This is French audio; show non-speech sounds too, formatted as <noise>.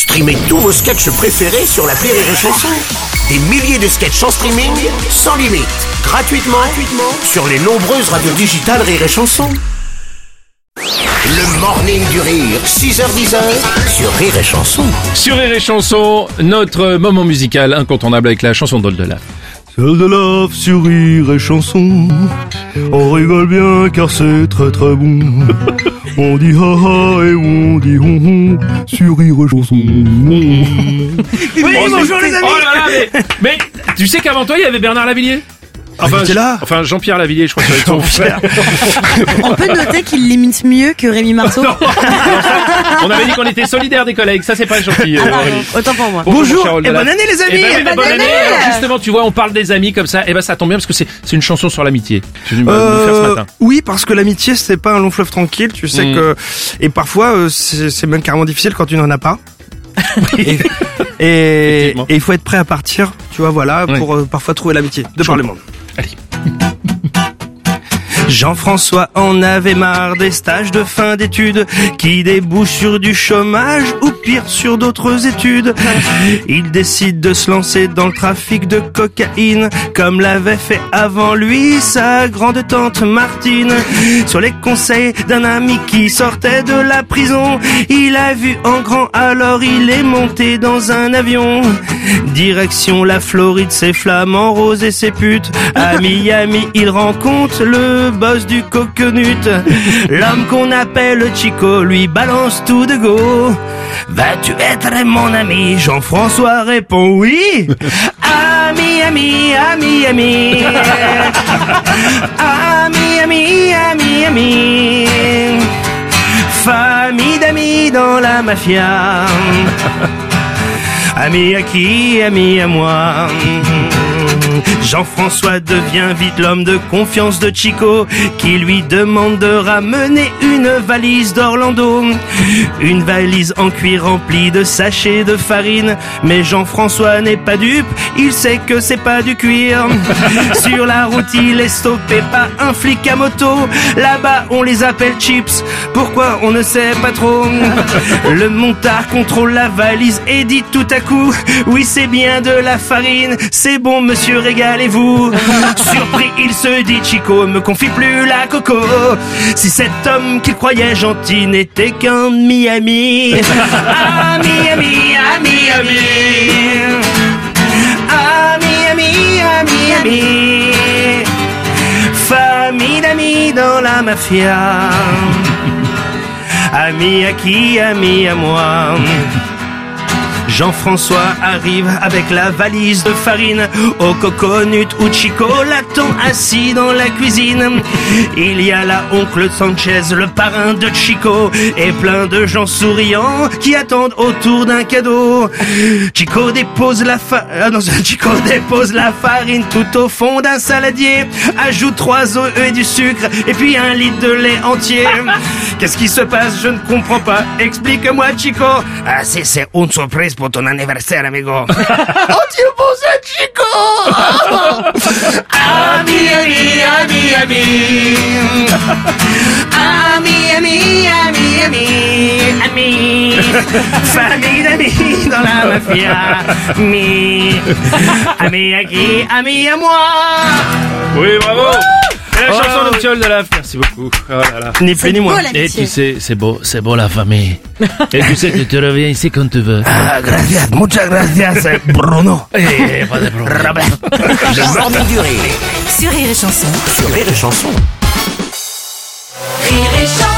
Streamez tous vos sketchs préférés sur la Rire et Chanson. Des milliers de sketchs en streaming, sans limite, gratuitement, gratuitement sur les nombreuses radios digitales Rire et Chanson. Le morning du rire, 6h10 sur Rire et Chanson. Sur Rire et Chanson, notre moment musical incontournable avec la chanson d'Oldelaf. Celle de lave sur rire et chanson. On rigole bien car c'est très très bon. <laughs> On dit ha ha et on dit hon hon sur rire et chanson. Oui, bonjour les amis Oh là là, mais, mais tu sais qu'avant toi, il y avait Bernard Lavillier? Enfin, était là enfin Jean-Pierre Lavillier, je crois que c'est ton frère. On peut noter qu'il l'imite mieux que Rémi Marceau. <laughs> On avait dit qu'on était solidaires des collègues, ça c'est pas gentil. euh, Ah, pardon, Aurélie. autant pour moi. Bonjour, et bonne année les Eh amis ben oui, mais bonne année. Alors, justement, tu vois, on parle des amis comme ça. Et ben ça tombe bien parce que c'est une chanson sur l'amitié. Tu veux nous nous faire ce Euh, matin. oui, parce que l'amitié, c'est pas un long fleuve tranquille. Tu sais Mm. que et parfois euh, c'est même carrément difficile quand tu n'en as pas. <laughs> et et, Effectivement. et il faut être prêt à partir. Tu vois, voilà, Oui. pour euh, parfois trouver l'amitié de par le monde. thank <laughs> Jean-François en avait marre des stages de fin d'études qui débouchent sur du chômage ou pire sur d'autres études. Il décide de se lancer dans le trafic de cocaïne comme l'avait fait avant lui sa grande tante Martine. Sur les conseils d'un ami qui sortait de la prison, il a vu en grand alors il est monté dans un avion. Direction la Floride, ses flamants roses et ses putes. À <laughs> Miami, il rencontre le boss du coconut. L'homme qu'on appelle Chico lui balance tout de go. Vas-tu être mon ami? Jean-François répond oui. Ami, ami, ami, ami. Ami, ami, ami, ami. Famille d'amis dans la mafia. Ami à qui, ami à moi. Jean-François devient vite l'homme de confiance de Chico qui lui demande de ramener une valise d'Orlando. Une valise en cuir remplie de sachets de farine. Mais Jean-François n'est pas dupe, il sait que c'est pas du cuir. <laughs> Sur la route, il est stoppé par un flic à moto. Là-bas, on les appelle chips. Pourquoi on ne sait pas trop? <laughs> Le montard contrôle la valise et dit tout à coup Oui, c'est bien de la farine. C'est bon, monsieur, régalez-vous. <laughs> Surpris, il se dit Chico, me confie plus la coco. Si cet homme qu'il croyait gentil n'était qu'un Miami. <laughs> Ami, ami, ami, ami. Ami, ami, ami, ami. Famille d'amis dans la mafia. Ami à qui, ami à moi. Jean-François arrive avec la valise de farine au coconut où Chico l'attend assis dans la cuisine? Il y a là oncle Sanchez, le parrain de Chico, et plein de gens souriants qui attendent autour d'un cadeau. Chico dépose la fa... ah non, <laughs> Chico dépose la farine tout au fond d'un saladier, ajoute trois œufs et du sucre, et puis un litre de lait entier. <laughs> Qu'est-ce qui se passe? Je ne comprends pas. Explique-moi, Chico. Ah, c'est une surprise pour ton anniversaire, amigo. <laughs> oh, tu pensais, Chico <laughs> Ami, ami, ami, ami. Ami, ami, ami, ami. Ami. Famille d'amis dans la mafia. Ami. Ami à qui Ami à moi. Oui, bravo Et la de Oldelaf, merci beaucoup. Oh là là. Ni plus ni moins. Et tu sais, c'est beau, c'est beau la famille. <laughs> Et tu sais que tu reviens ici quand tu veux. Ah, gracias, muchas gracias, Bruno. <laughs> Eh, pas de problème. Robert. Le morning du rire Sur Rire et Chanson. sur Rire et Chanson. Rire et Chanson.